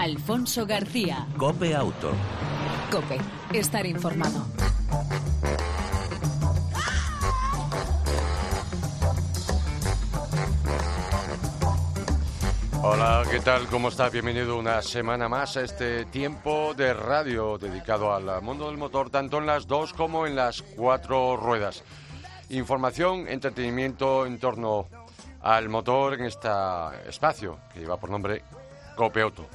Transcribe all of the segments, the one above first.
Alfonso García. Cope Auto. Cope, estar informado. Hola, ¿qué tal? ¿Cómo estás? Bienvenido una semana más a este tiempo de radio dedicado al mundo del motor, tanto en las dos como en las cuatro ruedas. Información, entretenimiento en torno al motor en este espacio que lleva por nombre Cope Auto.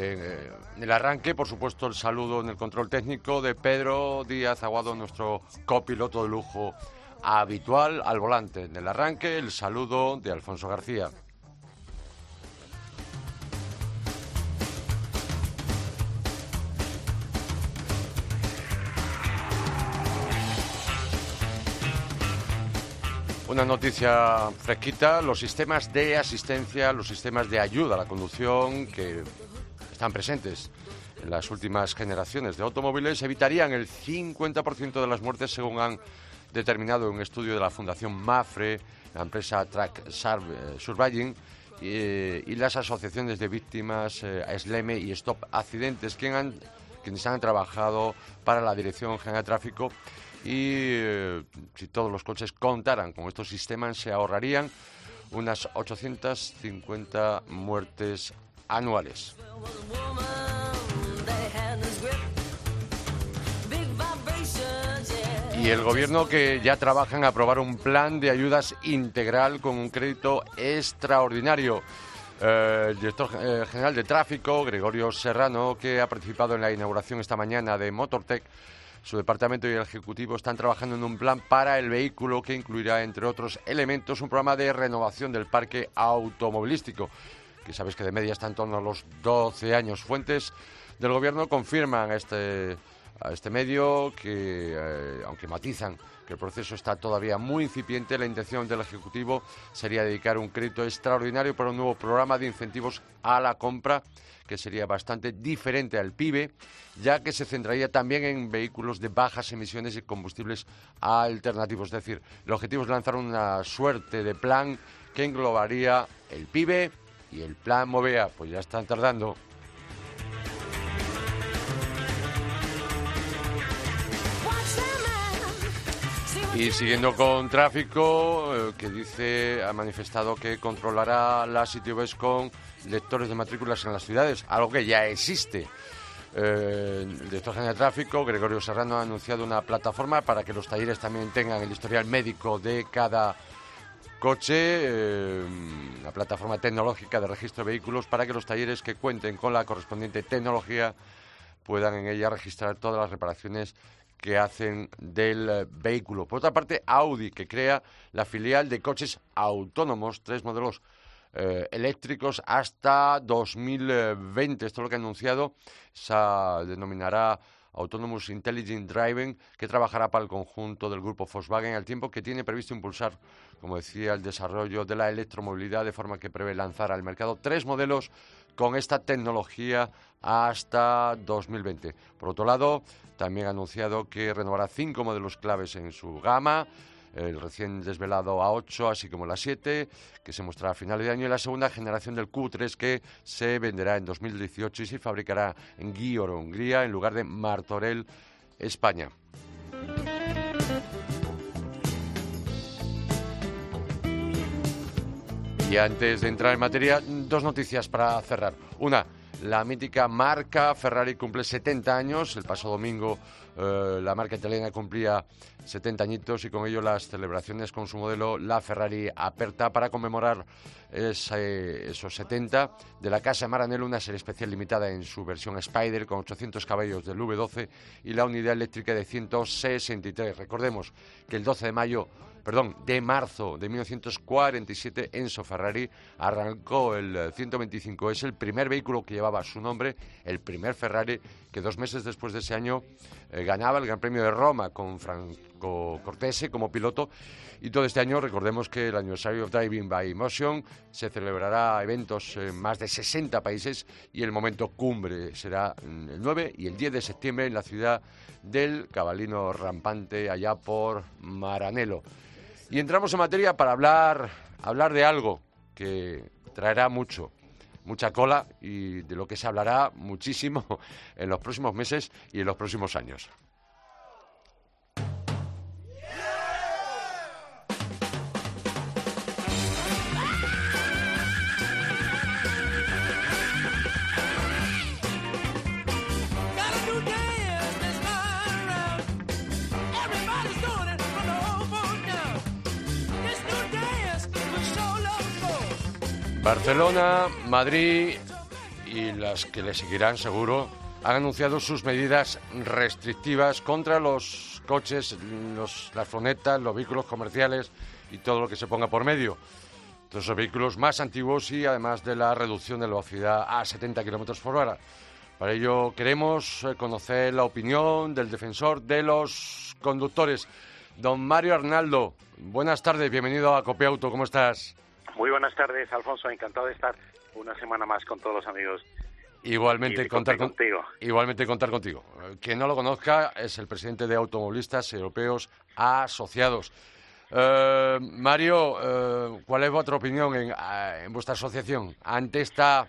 Eh, en el arranque, por supuesto, el saludo en el control técnico de Pedro Díaz Aguado, nuestro copiloto de lujo habitual al volante. En el arranque, el saludo de Alfonso García. Una noticia fresquita, los sistemas de asistencia, los sistemas de ayuda a la conducción que están presentes en las últimas generaciones de automóviles evitarían el 50% de las muertes según han determinado un estudio de la Fundación MAFRE, la empresa Track eh, Surviving y, las asociaciones de víctimas eh, SLEME y Stop Accidentes, quienes han trabajado para la Dirección General de Tráfico. Y eh, si todos los coches contaran con estos sistemas se ahorrarían unas 850 muertes anuales. Y el gobierno que ya trabaja en aprobar un plan de ayudas integral con un crédito extraordinario. Eh, el director eh, general de tráfico, Gregorio Serrano, que ha participado en la inauguración esta mañana de Motortech, su departamento y el Ejecutivo están trabajando en un plan para el vehículo que incluirá, entre otros elementos, un programa de renovación del parque automovilístico, que sabes que de media está en torno a los 12 años. Fuentes del Gobierno confirman este, a este medio que, eh, aunque matizan que el proceso está todavía muy incipiente, la intención del Ejecutivo sería dedicar un crédito extraordinario para un nuevo programa de incentivos a la compra que sería bastante diferente al PIB, ya que se centraría también en vehículos de bajas emisiones y combustibles alternativos. Es decir, el objetivo es lanzar una suerte de plan que englobaría el PIB y el plan Movea. Pues ya están tardando. Y siguiendo con tráfico, eh, que dice, ha manifestado que controlará las ITVs con lectores de matrículas en las ciudades, algo que ya existe. Eh, el director de tráfico, Gregorio Serrano, ha anunciado una plataforma para que los talleres también tengan el historial médico de cada coche, eh, una plataforma tecnológica de registro de vehículos para que los talleres que cuenten con la correspondiente tecnología puedan en ella registrar todas las reparaciones que hacen del vehículo. Por otra parte, Audi, que crea la filial de coches autónomos, tres modelos eh, eléctricos hasta 2020. Esto es lo que ha anunciado. Se denominará Autonomous Intelligent Driving, que trabajará para el conjunto del grupo Volkswagen al tiempo que tiene previsto impulsar, como decía, el desarrollo de la electromovilidad de forma que prevé lanzar al mercado tres modelos con esta tecnología hasta 2020. Por otro lado, también ha anunciado que renovará cinco modelos claves en su gama el recién desvelado A8, así como la 7, que se mostrará a finales de año, y la segunda generación del Q3, que se venderá en 2018 y se fabricará en Győr, Hungría, en lugar de Martorell, España. Y antes de entrar en materia, dos noticias para cerrar. Una, la mítica marca Ferrari cumple 70 años. El pasado domingo eh, la marca italiana cumplía 70 añitos y con ello las celebraciones con su modelo la Ferrari Aperta para conmemorar esos 70 de la Casa Maranello, una serie especial limitada en su versión Spider con 800 caballos del V12 y la unidad eléctrica de 163. Recordemos que el 12 de mayo perdón, de marzo de 1947, Enzo Ferrari arrancó el 125. Es el primer vehículo que llevaba su nombre, el primer Ferrari que dos meses después de ese año eh, ganaba el Gran Premio de Roma con Franco Cortese como piloto. Y todo este año, recordemos que el aniversario of Driving by Motion se celebrará eventos en más de 60 países y el momento cumbre será el 9 y el 10 de septiembre en la ciudad del Cabalino Rampante, allá por Maranello. Y entramos en materia para hablar, hablar de algo que traerá mucho, mucha cola y de lo que se hablará muchísimo en los próximos meses y en los próximos años. Barcelona, Madrid y las que le seguirán seguro han anunciado sus medidas restrictivas contra los coches, las furgonetas, los vehículos comerciales y todo lo que se ponga por medio. Vehículos más antiguos y además de la reducción de la velocidad a 70 kilómetros por hora. Para ello queremos eh, conocer la opinión del defensor de los conductores, don Mario Arnaldo. Buenas tardes, bienvenido a Copiauto, ¿cómo estás? Muy buenas tardes, Alfonso. Encantado de estar una semana más con todos los amigos. Igualmente contar contigo. Igualmente contar contigo. Quien no lo conozca es el presidente de Automovilistas Europeos Asociados. Eh, Mario, eh, ¿cuál es vuestra opinión en, eh, en, vuestra asociación ante esta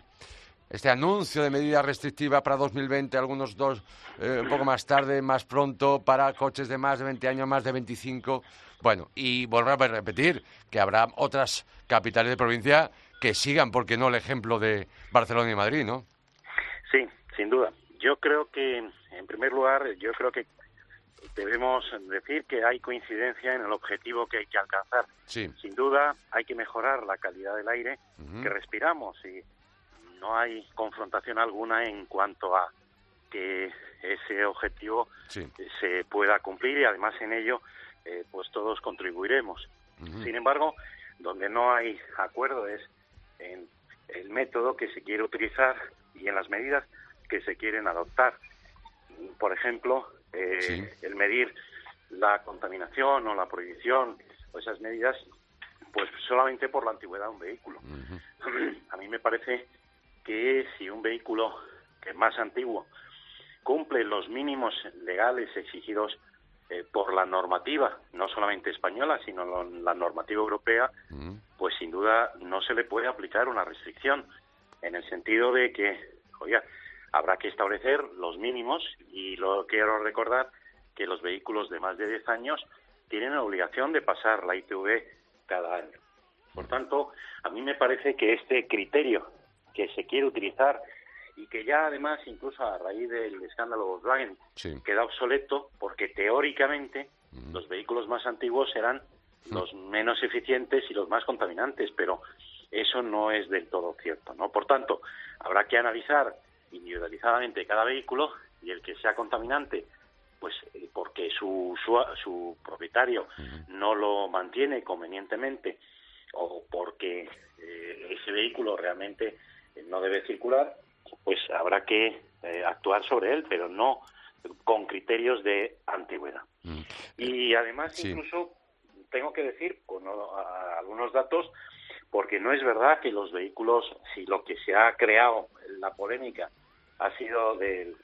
este anuncio de medidas restrictivas para 2020, algunos dos un poco más tarde, más pronto, para coches de más de 20 años, más de 25? Bueno, y volver a repetir que habrá otras capitales de provincia que sigan, porque no el ejemplo de Barcelona y Madrid, ¿no? Sí, sin duda. Yo creo que, en primer lugar, yo creo que debemos decir que hay coincidencia en el objetivo que hay que alcanzar. Sí. Sin duda, hay que mejorar la calidad del aire que respiramos y no hay confrontación alguna en cuanto a que ese objetivo se pueda cumplir y además en ello eh, pues todos contribuiremos. Sin embargo, donde no hay acuerdo es en el método que se quiere utilizar y en las medidas que se quieren adoptar. Por ejemplo, eh, el medir la contaminación o la prohibición o esas medidas, pues solamente por la antigüedad de un vehículo. A mí me parece que si un vehículo que es más antiguo cumple los mínimos legales exigidos eh, por la normativa, no solamente española, sino la normativa europea, mm. pues sin duda no se le puede aplicar una restricción, en el sentido de que, oiga, habrá que establecer los mínimos y lo quiero recordar que los vehículos de más de 10 años tienen la obligación de pasar la ITV cada año. Por tanto, a mí me parece que este criterio que se quiere utilizar y que ya además incluso a raíz del escándalo Volkswagen queda obsoleto porque teóricamente mm. los vehículos más antiguos serán mm. los menos eficientes y los más contaminantes, pero eso no es del todo cierto, ¿no? Por tanto, habrá que analizar individualizadamente cada vehículo y el que sea contaminante, pues eh, porque su, su, propietario mm. no lo mantiene convenientemente o porque eh, ese vehículo realmente no debe circular, pues habrá que eh, actuar sobre él, pero no con criterios de antigüedad. Mm. Y además, incluso, tengo que decir con algunos datos, porque no es verdad que los vehículos, si lo que se ha creado, la polémica, ha sido del,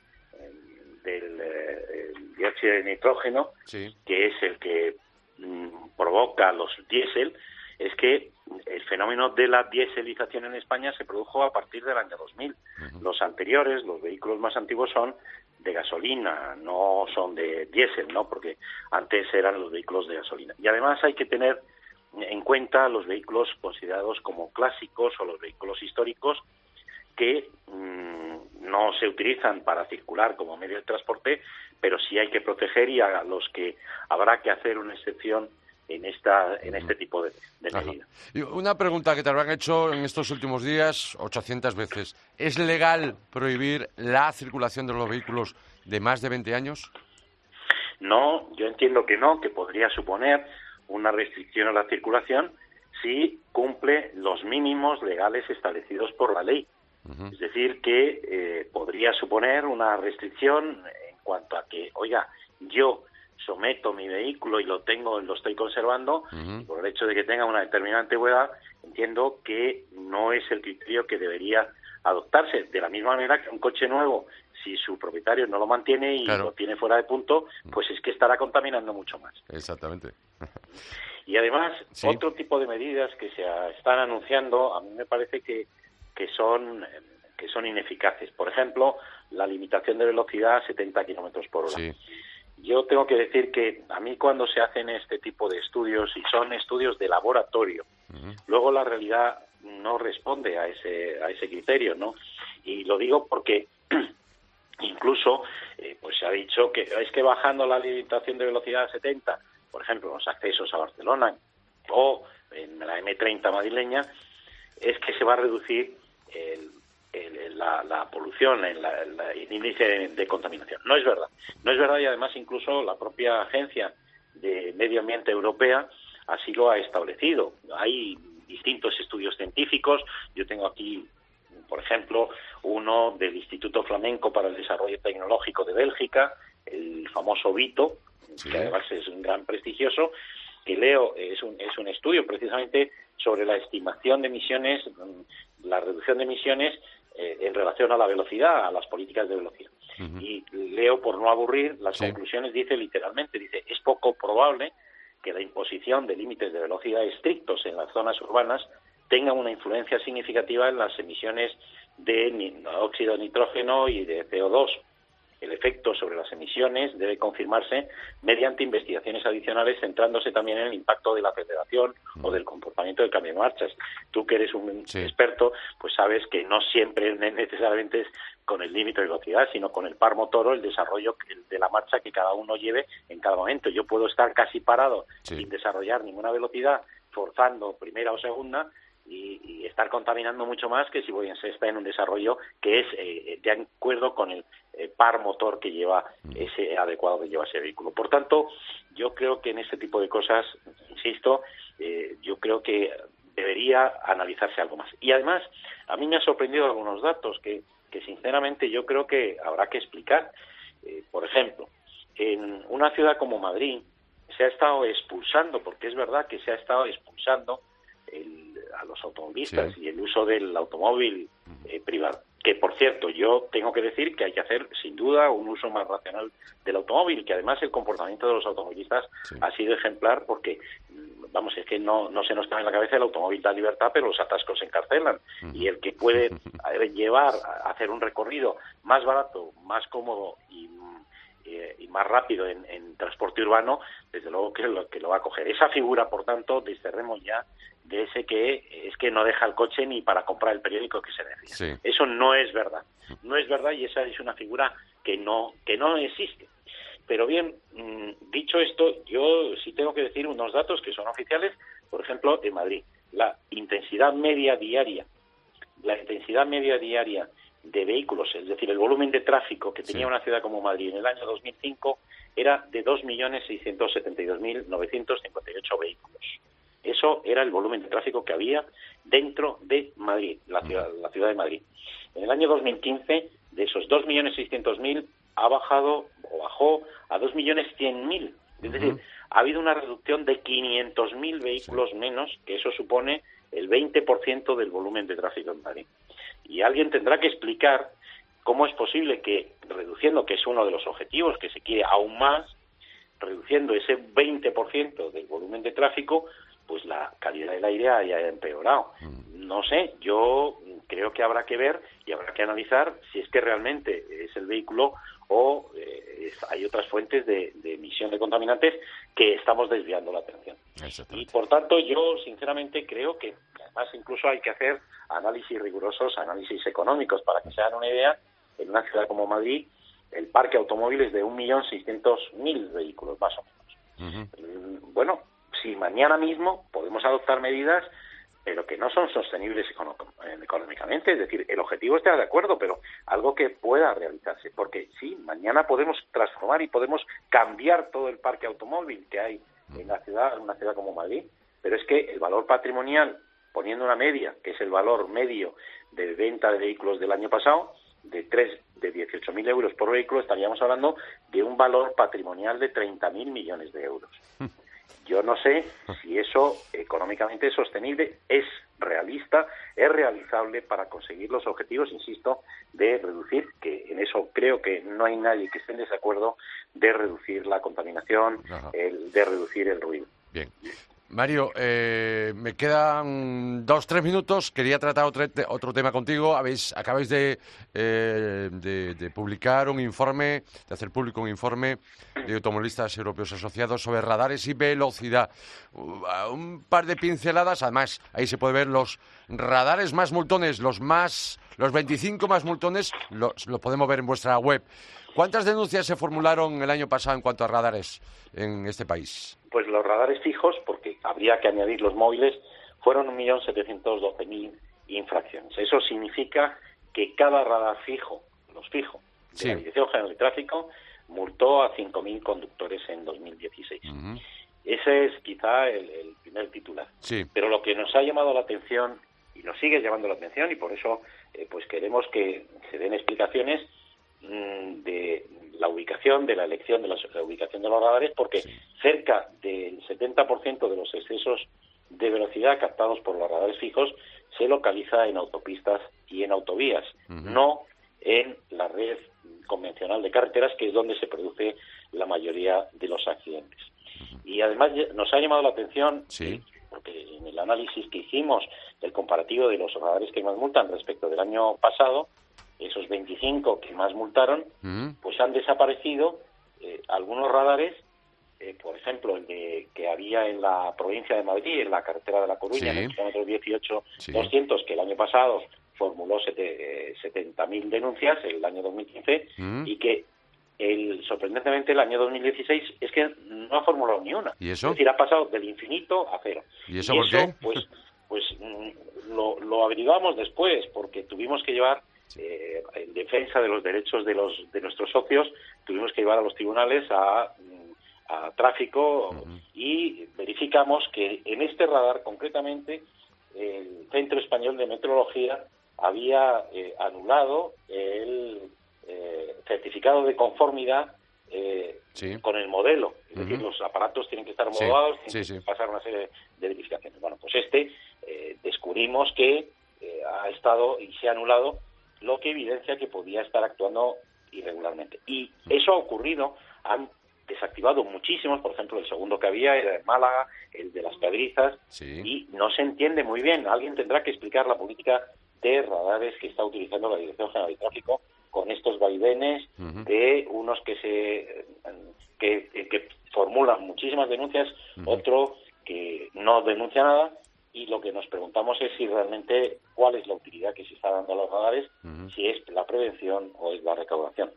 del eh, dióxido de nitrógeno, que es el que mm, provoca los diésel, es que el fenómeno de la diéselización en España se produjo a partir del año 2000. Los anteriores, los vehículos más antiguos son de gasolina, no son de diésel, ¿no? Porque antes eran los vehículos de gasolina. Y además hay que tener en cuenta los vehículos considerados como clásicos o los vehículos históricos que mm, no se utilizan para circular como medio de transporte, pero sí hay que proteger y a los que habrá que hacer una excepción en esta en este tipo de, medidas. una pregunta que te habrán hecho en estos últimos días 800 veces. ¿Es legal prohibir la circulación de los vehículos de más de 20 años? No, yo entiendo que no, que podría suponer una restricción a la circulación si cumple los mínimos legales establecidos por la ley. Es decir, que eh, podría suponer una restricción en cuanto a que, oiga, yo someto mi vehículo y lo tengo, lo estoy conservando, por el hecho de que tenga una determinante edad, entiendo que no es el criterio que debería adoptarse. De la misma manera que un coche nuevo, si su propietario no lo mantiene y lo tiene fuera de punto, pues es que estará contaminando mucho más. Exactamente. Y además, otro tipo de medidas que se están anunciando, a mí me parece que que son que son ineficaces. Por ejemplo, la limitación de velocidad a 70 kilómetros por hora. Yo tengo que decir que a mí cuando se hacen este tipo de estudios y son estudios de laboratorio, luego la realidad no responde a ese a ese criterio, ¿no? Y lo digo porque incluso eh, pues se ha dicho que es que bajando la limitación de velocidad a 70, por ejemplo, los accesos a Barcelona o en la M30 madrileña, es que se va a reducir el, la, polución, el, el índice de, contaminación. No es verdad. No es verdad y además incluso la propia Agencia de Medio Ambiente Europea así lo ha establecido. Hay distintos estudios científicos. Yo tengo aquí, por ejemplo, uno del Instituto Flamenco para el Desarrollo Tecnológico de Bélgica, el famoso VITO, que además es un gran prestigioso, que leo es un, es un estudio precisamente sobre la estimación de emisiones, la reducción de emisiones eh, en relación a la velocidad, a las políticas de velocidad. Y leo, por no aburrir, las conclusiones, dice literalmente, dice, es poco probable que la imposición de límites de velocidad estrictos en las zonas urbanas tenga una influencia significativa en las emisiones de óxido de nitrógeno y de CO2 el efecto sobre las emisiones debe confirmarse mediante investigaciones adicionales centrándose también en el impacto de la aceleración o del comportamiento del cambio de marchas. Tú que eres un experto, pues sabes que no siempre necesariamente es con el límite de velocidad, sino con el par motor o el desarrollo de la marcha que cada uno lleve en cada momento. Yo puedo estar casi parado sin desarrollar ninguna velocidad, forzando primera o segunda, y, estar contaminando mucho más que si voy en sexta en un desarrollo que es eh, de acuerdo con el eh, par motor que lleva mm. ese adecuado que lleva ese vehículo. Por tanto, yo creo que en este tipo de cosas, insisto, eh, yo creo que debería analizarse algo más. Y además, a mí me ha sorprendido algunos datos que, que sinceramente yo creo que habrá que explicar. por ejemplo, en una ciudad como Madrid se ha estado expulsando, porque es verdad que se ha estado expulsando el a los automovilistas y el uso del automóvil eh, privado. Que, por cierto, yo tengo que decir que hay que hacer, sin duda, un uso más racional del automóvil, que además el comportamiento de los automovilistas ha sido ejemplar porque, mm, vamos, es que no, no se nos está en la cabeza el automóvil da libertad, pero los atascos se encarcelan. Y el que puede llevar a hacer un recorrido más barato, más cómodo y eh, y más rápido en, transporte urbano, desde luego que lo, que lo va a coger. Esa figura, por tanto, discernemos ya de ese que es que no deja el coche ni para comprar el periódico que se necesita. Eso no es verdad. No es verdad y esa es una figura que no, que no existe. Pero bien, mm, dicho esto, yo sí tengo que decir unos datos que son oficiales, por ejemplo, en Madrid. La intensidad media diaria, la intensidad media diaria de vehículos, es decir, el volumen de tráfico que tenía una ciudad como Madrid en el año 2005 era de 2.672.958 vehículos. Eso era el volumen de tráfico que había dentro de Madrid, la ciudad, la ciudad de Madrid. En el año 2015, de esos 2.600.000, ha bajado o bajó a 2.100.000. Es decir, ha habido una reducción de 500.000 vehículos menos, que eso supone el 20% del volumen de tráfico en Madrid. Y alguien tendrá que explicar cómo es posible que, reduciendo, que es uno de los objetivos, que se quiere aún más, reduciendo ese 20% del volumen de tráfico, pues la calidad del aire haya empeorado. Mm. No sé, yo creo que habrá que ver y habrá que analizar si es que realmente es el vehículo o eh, hay otras fuentes de, emisión de contaminantes que estamos desviando la atención. Y por tanto, yo sinceramente creo que además incluso hay que hacer análisis rigurosos, análisis económicos, para que se hagan una idea, en una ciudad como Madrid, el parque automóvil es de 1.600.000 vehículos, más o menos. Mm, bueno, si mañana mismo podemos adoptar medidas pero que no son sostenibles eh, económicamente. Es decir, el objetivo está de acuerdo, pero algo que pueda realizarse. Porque sí, mañana podemos transformar y podemos cambiar todo el parque automóvil que hay en la ciudad, en una ciudad como Madrid, pero es que el valor patrimonial, poniendo una media, que es el valor medio de venta de vehículos del año pasado, de tres de 18.000 euros por vehículo, estaríamos hablando de un valor patrimonial de 30.000 millones de euros. Yo no sé si eso económicamente es sostenible, es realista, es realizable para conseguir los objetivos, insisto, de reducir, que en eso creo que no hay nadie que esté en desacuerdo, de reducir la contaminación, el, de reducir el ruido. Bien. Mario, eh, me quedan dos, tres minutos. Quería tratar otro, otro tema contigo. Habéis, acabáis de, eh, de, publicar un informe, de hacer público un informe de automovilistas europeos asociados sobre radares y velocidad. Uh, un par de pinceladas. Además, ahí se puede ver los radares más multones, los más, los 25 más multones, los, lo podemos ver en vuestra web. ¿Cuántas denuncias se formularon el año pasado en cuanto a radares en este país? Pues los radares fijos, porque habría que añadir los móviles, fueron 1.712.000 infracciones. Eso significa que cada radar fijo, los fijos, de la Dirección General de Tráfico, multó a 5.000 conductores en 2016. Ese es quizá el, primer titular. Pero lo que nos ha llamado la atención y nos sigue llamando la atención y por eso eh, pues queremos que se den explicaciones de la ubicación, de la elección de la, ubicación de los radares, porque cerca del 70% de los excesos de velocidad captados por los radares fijos se localiza en autopistas y en autovías, no en la red convencional de carreteras, que es donde se produce la mayoría de los accidentes. Y además nos ha llamado la atención, porque en el análisis que hicimos del comparativo de los radares que más multan respecto del año pasado, esos 25 que más multaron, mm. pues han desaparecido eh, algunos radares, eh, por ejemplo, el de, que había en la provincia de Madrid, en la carretera de La Coruña, en el kilómetro 18-200, que el año pasado formuló 70.000 denuncias, el año 2015, mm. y que el, sorprendentemente el año 2016 es que no ha formulado ni una. ¿Y eso? Es decir, ha pasado del infinito a cero. ¿Y eso por qué? Pues, pues mm, lo, lo averiguamos después, porque tuvimos que llevar eh, defensa de los derechos de, los, de nuestros socios, tuvimos que llevar a los tribunales a, a tráfico y verificamos que en este radar, concretamente, el Centro Español de Meteorología había eh, anulado el eh, certificado de conformidad con el modelo. Es decir, los aparatos tienen que estar homologados, tienen que pasar una serie de verificaciones. Bueno, pues este descubrimos que ha estado y se ha anulado lo que evidencia que podía estar actuando irregularmente. Y eso ha ocurrido, han desactivado muchísimos, por ejemplo, el segundo que había era en Málaga, el de las Pedrizas, y no se entiende muy bien. Alguien tendrá que explicar la política de radares que está utilizando la Dirección General de Tráfico con estos vaivenes de unos que se que, formulan muchísimas denuncias, otro que no denuncia nada y lo que nos preguntamos es si realmente cuál es la utilidad que se está dando a los radares, si es la prevención o es la recaudación.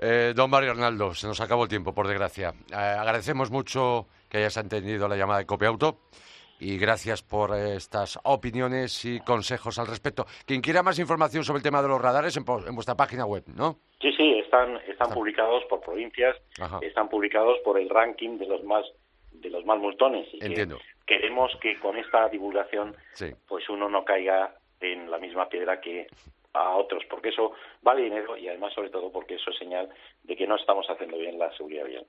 Eh, don Mario Arnaldo, se nos acabó el tiempo, por desgracia. Eh, agradecemos mucho que hayas entendido la llamada de Copiauto y gracias por estas opiniones y consejos al respecto. Quien quiera más información sobre el tema de los radares, en, vuestra página web, ¿no? Sí, sí, están, están publicados por provincias, están publicados por el ranking de los más de los más multones. Y Entiendo queremos que con esta divulgación pues uno no caiga en la misma piedra que a otros, porque eso vale dinero y además sobre todo porque eso es señal de que no estamos haciendo bien la seguridad vial.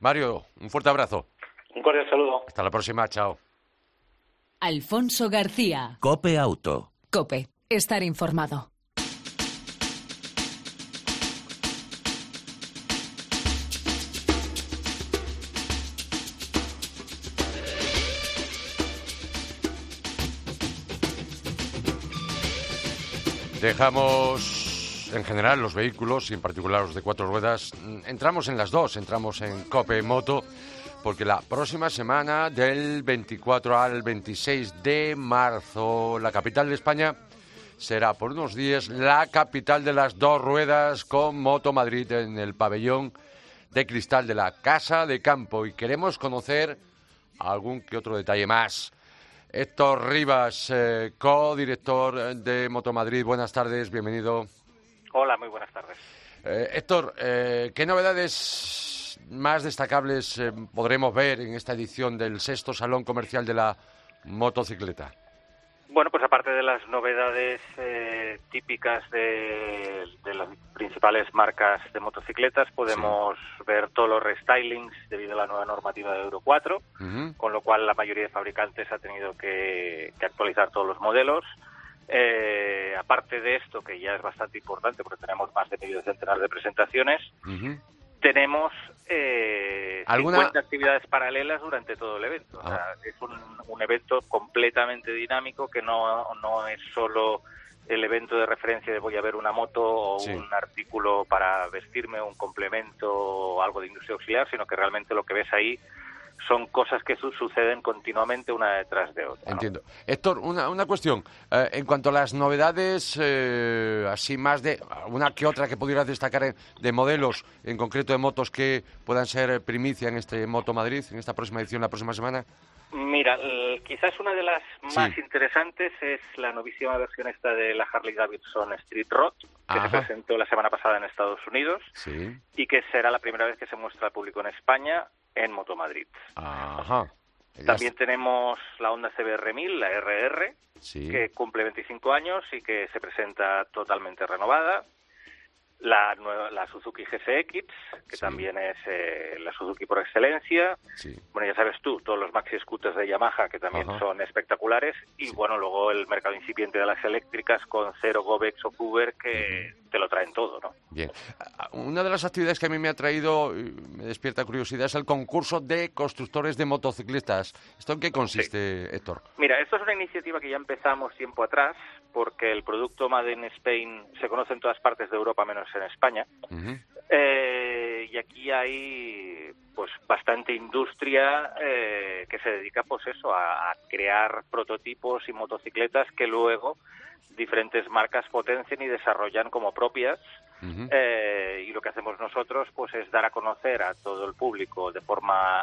Mario, un fuerte abrazo. Un cordial saludo. Hasta la próxima, chao. Alfonso García. Cope Auto. Cope, estar informado. Dejamos en general los vehículos y en particular los de cuatro ruedas. Entramos en las dos, entramos en Cope Moto, porque la próxima semana, del 24 al 26 de marzo, la capital de España será por unos días la capital de las dos ruedas con Moto Madrid en el pabellón de cristal de la Casa de Campo. Y queremos conocer algún que otro detalle más. Héctor Rivas, eh, co-director de Motomadrid. Buenas tardes, bienvenido. Hola, muy buenas tardes. Eh, Héctor, eh, ¿qué novedades más destacables podremos ver en esta edición del sexto Salón Comercial de la Motocicleta? Bueno, pues aparte de las novedades eh, típicas de, las principales marcas de motocicletas, podemos ver todos los restylings debido a la nueva normativa de Euro 4, con lo cual la mayoría de fabricantes ha tenido que, actualizar todos los modelos. Eh, aparte de esto, que ya es bastante importante porque tenemos más de medio centenar de presentaciones, tenemos eh, ¿Alguna... 50 actividades paralelas durante todo el evento. Ah. es un, un, evento completamente dinámico que no, no es solo el evento de referencia de voy a ver una moto o un artículo para vestirme, un complemento o algo de industria auxiliar, sino que realmente lo que ves ahí son cosas que suceden continuamente una detrás de otra. Entiendo. Héctor, una, una cuestión. Eh, en cuanto a las novedades, eh, así más de una que otra que pudieras destacar de modelos, en concreto de motos que puedan ser primicia en este Moto Madrid, en esta próxima edición, la próxima semana. Mira, quizás una de las más interesantes es la novísima versión esta de la Harley Davidson Street Rod, que se presentó la semana pasada en Estados Unidos y que será la primera vez que se muestra al público en España en Motomadrid. Ajá. También tenemos la Honda CBR1000, la RR, que cumple 25 años y que se presenta totalmente renovada la, la Suzuki GSX, que también es eh, la Suzuki por excelencia. Bueno, ya sabes tú, todos los maxi scooters de Yamaha, que también son espectaculares. Y bueno, luego el mercado incipiente de las eléctricas con Cero, Govex o Uber, que te lo traen todo, ¿no? Bien. Una de las actividades que a mí me ha traído, me despierta curiosidad, es el concurso de constructores de motocicletas. ¿Esto en qué consiste, Héctor? Mira, esto es una iniciativa que ya empezamos tiempo atrás, porque el producto Made in Spain se conoce en todas partes de Europa menos en España. Eh, y aquí hay pues bastante industria eh, que se dedica pues eso a, crear prototipos y motocicletas que luego diferentes marcas potencian y desarrollan como propias. Eh, y lo que hacemos nosotros pues es dar a conocer a todo el público de forma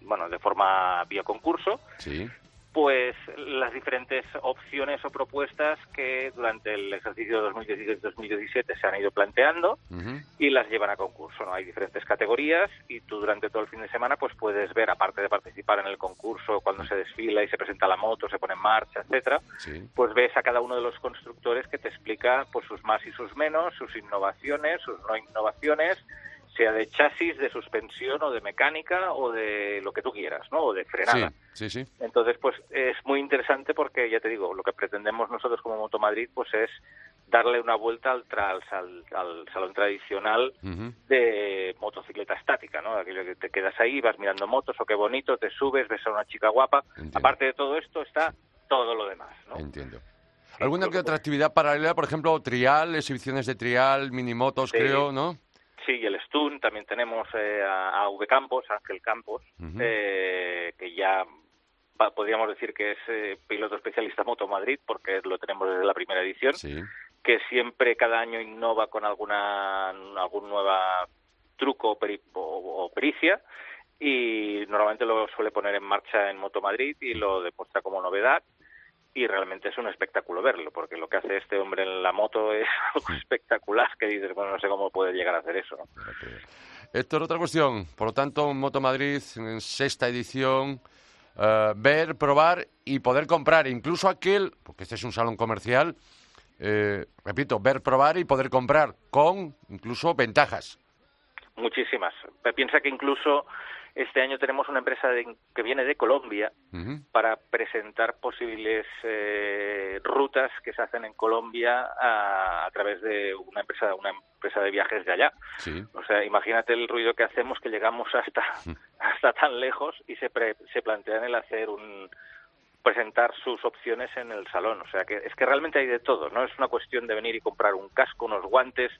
bueno de forma vía concurso. Sí pues las diferentes opciones o propuestas que durante el ejercicio 2016-2017 se han ido planteando y las llevan a concurso. ¿no? Hay diferentes categorías y tú durante todo el fin de semana pues puedes ver, aparte de participar en el concurso, cuando se desfila y se presenta la moto, se pone en marcha, etcétera, pues ves a cada uno de los constructores que te explica pues sus más y sus menos, sus innovaciones, sus no innovaciones, sea de chasis, de suspensión o de mecánica o de lo que tú quieras, ¿no? O de frenada. Sí, sí, Entonces, pues es muy interesante porque, ya te digo, lo que pretendemos nosotros como Moto Madrid, pues es darle una vuelta al, al, al, salón tradicional de motocicleta estática, ¿no? Aquello que te quedas ahí, vas mirando motos, o qué bonito, te subes, ves a una chica guapa. Aparte de todo esto está todo lo demás, ¿no? Entiendo. ¿Alguna que otra actividad paralela, por ejemplo, trial, exhibiciones de trial, minimotos, creo, ¿no? Sí, y el Stun, también tenemos eh, a, V Campos, Ángel Campos, eh, que ya podríamos decir que es eh, piloto especialista Moto Madrid, porque lo tenemos desde la primera edición, que siempre cada año innova con alguna algún nueva truco o, pericia y normalmente lo suele poner en marcha en Moto Madrid y lo demuestra como novedad y realmente es un espectáculo verlo, porque lo que hace este hombre en la moto es algo espectacular, que dices, bueno, no sé cómo puede llegar a hacer eso. Héctor, otra cuestión. Por lo tanto, Moto Madrid en sexta edición, eh, ver, probar y poder comprar, incluso aquel, porque este es un salón comercial, eh, repito, ver, probar y poder comprar, con incluso ventajas. Muchísimas. Piensa que incluso este año tenemos una empresa que viene de Colombia para presentar posibles eh, rutas que se hacen en Colombia a, través de una empresa, una empresa de viajes de allá. O sea, imagínate el ruido que hacemos que llegamos hasta, hasta tan lejos y se, se plantean el hacer un, presentar sus opciones en el salón. O sea, que es que realmente hay de todo. No es una cuestión de venir y comprar un casco, unos guantes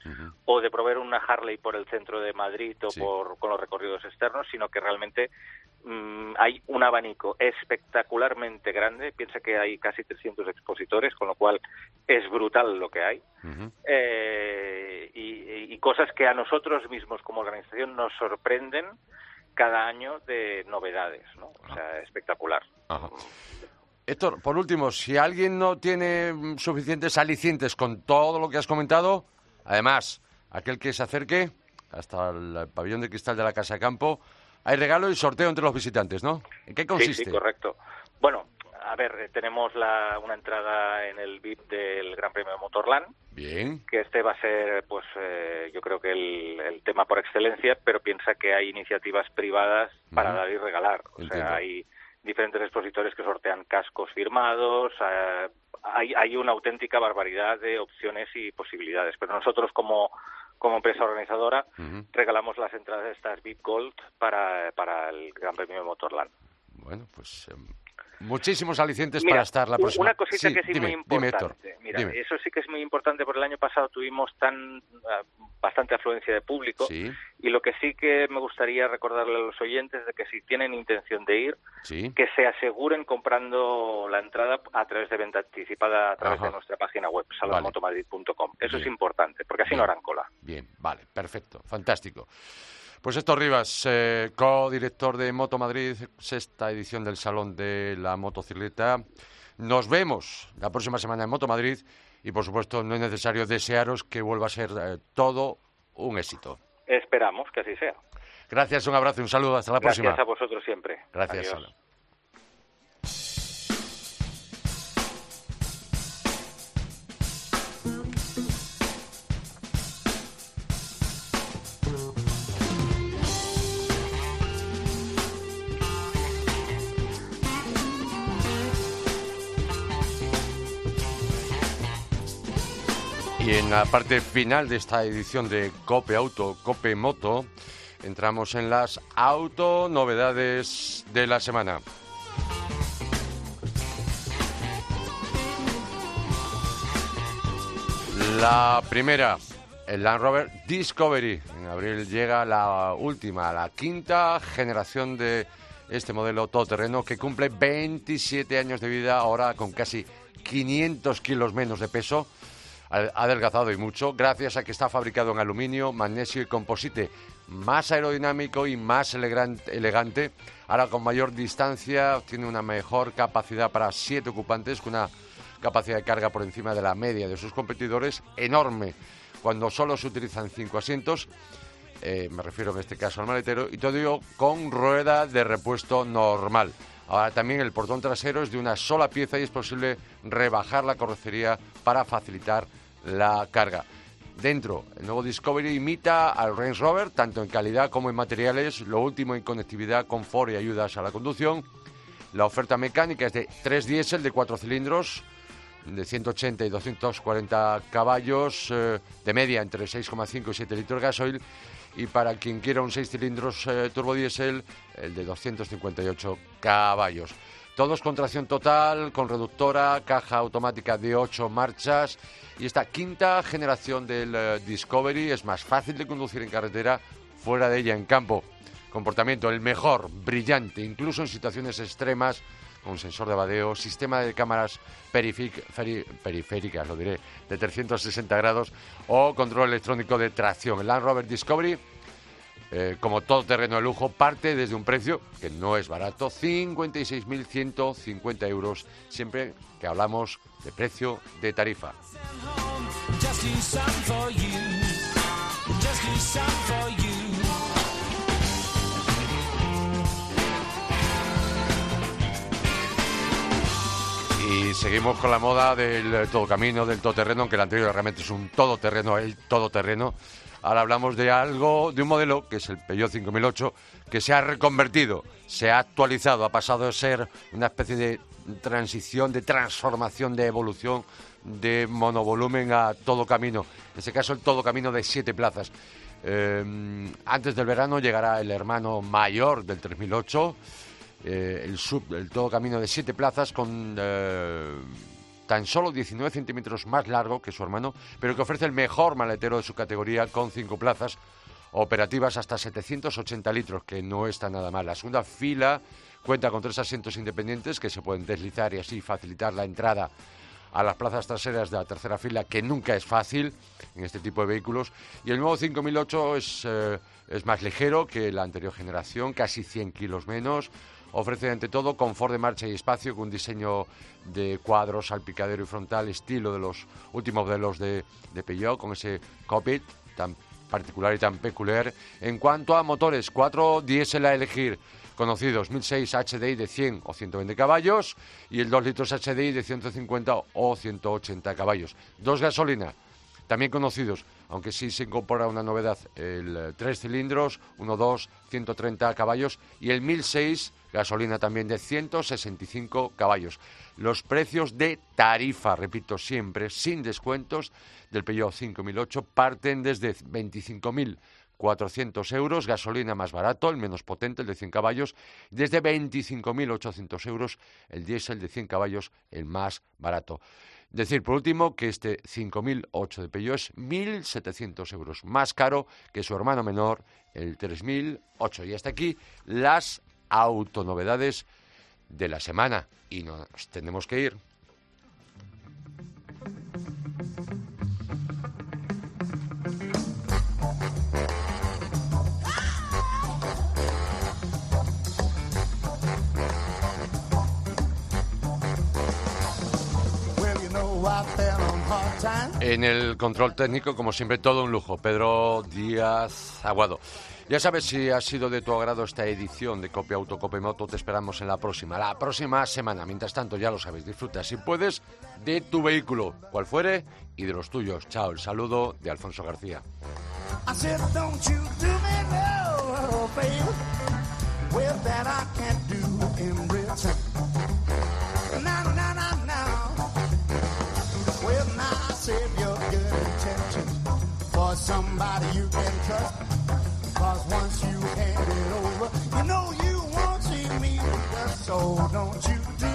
o de proveer una Harley por el centro de Madrid o por, con los recorridos externos, sino que realmente mm, hay un abanico espectacularmente grande. Piensa que hay casi 300 expositores, con lo cual es brutal lo que hay. Eh, y, y cosas que a nosotros mismos como organización nos sorprenden cada año de novedades, ¿no? O sea, espectacular. Héctor, por último, si alguien no tiene suficientes alicientes con todo lo que has comentado, además, aquel que se acerque hasta el pabellón de cristal de la Casa de Campo, hay regalo y sorteo entre los visitantes, ¿no? ¿En qué consiste? Sí, correcto. Bueno, a ver, tenemos una entrada en el VIP del Gran Premio de Motorland. Bien. Que este va a ser, pues, eh, yo creo que el, tema por excelencia, pero piensa que hay iniciativas privadas para dar y regalar. O sea, hay diferentes expositores que sortean cascos firmados. Eh, hay, hay una auténtica barbaridad de opciones y posibilidades. Pero nosotros como como empresa organizadora regalamos las entradas de estas VIP Gold para, para el Gran Premio de Motorland. Bueno, pues em, muchísimos alicientes para estar la próxima. Una cosita que es muy importante. Mira, eso sí que es muy importante porque el año pasado tuvimos tan ah, bastante afluencia de público y lo que sí que me gustaría recordarle a los oyentes de que si tienen intención de ir, que se aseguren comprando la entrada a través de venta anticipada a través de nuestra página web salonmotomadrid.com. Eso es importante porque así no harán cola. Bien, vale, perfecto, fantástico. Pues Héctor Rivas, eh, co-director de Moto Madrid, sexta edición del Salón de la Motocicleta. Nos vemos la próxima semana en Moto Madrid y, por supuesto, no es necesario desearos que vuelva a ser eh, todo un éxito. Esperamos que así sea. Gracias, un abrazo y un saludo. Hasta la próxima. Gracias a vosotros siempre. Gracias. En la parte final de esta edición de Cope Auto, Cope Moto, entramos en las auto novedades de la semana. La primera, el Land Rover Discovery. En abril llega la última, la quinta generación de este modelo todoterreno que cumple 27 años de vida, ahora con casi 500 kilos menos de peso adelgazado y mucho, gracias a que está fabricado en aluminio, magnesio y composite, más aerodinámico y más elegante. Ahora con mayor distancia tiene una mejor capacidad para siete ocupantes, con una capacidad de carga por encima de la media de sus competidores, enorme, cuando solo se utilizan cinco asientos. Eh, me refiero en este caso al maletero, y todo ello con rueda de repuesto normal. Ahora también el portón trasero es de una sola pieza y es posible rebajar la carrocería para facilitar la carga. Dentro, el nuevo Discovery imita al Range Rover, tanto en calidad como en materiales, lo último en conectividad, confort y ayudas a la conducción. La oferta mecánica es de tres diésel de cuatro cilindros, de 180 y 240 caballos, eh, de media entre 6,5 y 7 litros de gasoil, y para quien quiera un 6 cilindros eh, turbodiesel, el de 258 caballos. Todos con tracción total, con reductora, caja automática de 8 marchas y esta quinta generación del eh, Discovery es más fácil de conducir en carretera, fuera de ella en campo. Comportamiento el mejor, brillante, incluso en situaciones extremas, con sensor de vadeo, sistema de cámaras periféricas, lo diré, de 360 grados o control electrónico de tracción. El Land Rover Discovery, eh, como todo terreno de lujo, parte desde un precio que no es barato, 56.150 euros, siempre que hablamos de precio de tarifa. Y seguimos con la moda del camino del todoterreno, aunque el anterior realmente es un todoterreno, el todoterreno. Ahora hablamos de algo, de un modelo, que es el Peugeot 5008, que se ha reconvertido, se ha actualizado, ha pasado de ser una especie de transición, de transformación, de evolución de monovolumen a todo camino. En este caso, el todo camino de siete plazas. Eh, antes del verano llegará el hermano mayor del 3008, eh, el sub, el todo camino de siete plazas con eh, tan solo 19 centímetros más largo que su hermano, pero que ofrece el mejor maletero de su categoría con cinco plazas operativas hasta 780 litros, que no está nada mal. La segunda fila cuenta con tres asientos independientes que se pueden deslizar y así facilitar la entrada a las plazas traseras de la tercera fila, que nunca es fácil en este tipo de vehículos. Y el nuevo 5008 es, eh, es más ligero que la anterior generación, casi 100 kilos menos. Ofrece ante todo confort de marcha y espacio con un diseño de cuadros, salpicadero y frontal, estilo de los últimos modelos de, de Peugeot, con ese cockpit tan particular y tan peculiar. En cuanto a motores, cuatro diésel a elegir conocidos 1006 HDI de 100 o 120 caballos y el 2 litros HDI de 150 o 180 caballos. Dos gasolina, también conocidos, aunque sí se incorpora una novedad, el 3 cilindros, 1.2, 130 caballos y el 1006 gasolina también de 165 caballos. Los precios de tarifa, repito siempre, sin descuentos del Peugeot 5008 parten desde 25.400 euros, gasolina más barato, el menos potente, el de 100 caballos, desde 25.800 euros, el diésel de 100 caballos, el más barato. Decir, por último, que este 5008 de Peugeot es 1.700 euros más caro que su hermano menor, el 3008. Y hasta aquí las autonovedades de la semana. Y nos tenemos que ir. En el control técnico, como siempre, todo un lujo. Pedro Díaz Aguado. Ya sabes si ha sido de tu agrado esta edición de Copia Auto Copia Moto, te esperamos en la próxima, la próxima semana. Mientras tanto, ya lo sabes, disfruta si puedes de tu vehículo, cual fuere, y de los tuyos. Chao, el saludo de Alfonso García. save your good intentions for somebody you can trust. Cause once you hand it over, you know you won't see me. So don't you do